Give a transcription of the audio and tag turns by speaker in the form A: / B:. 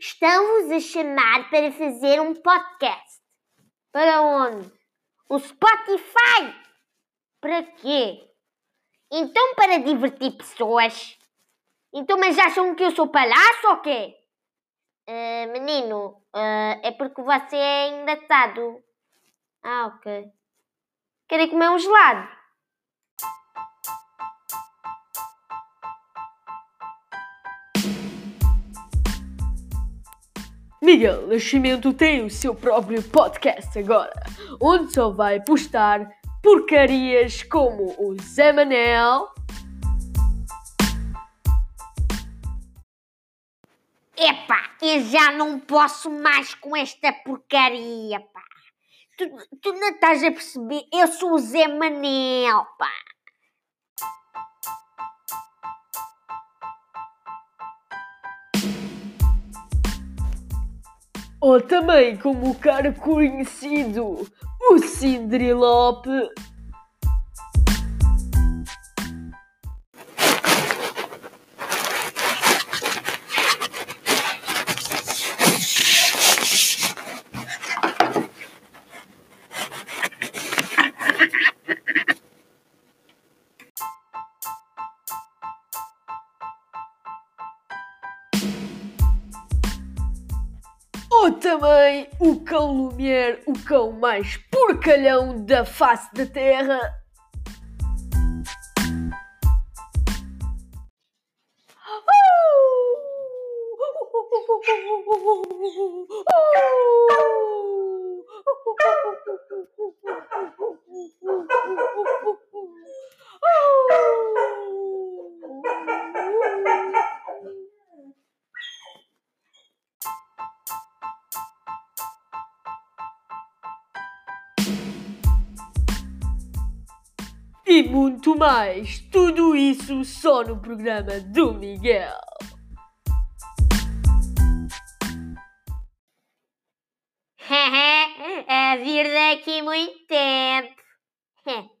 A: Estão-vos a chamar para fazer um podcast. Para onde? O Spotify. Para quê? Então para divertir pessoas. Então, mas acham que eu sou palhaço ou quê? Uh, menino, uh, é porque você é engraçado. Ah, ok. Querem comer um gelado?
B: Miguel Nascimento tem o seu próprio podcast agora, onde só vai postar porcarias como o Zé Manel.
A: Epá, eu já não posso mais com esta porcaria, pá. Tu, tu não estás a perceber? Eu sou o Zé Manel, pá.
B: Ou também como o cara conhecido, o Cindrilope. Ou também o cão Lumière, o cão mais porcalhão da face da terra. E muito mais. Tudo isso só no programa do Miguel.
A: a vir daqui muito tempo.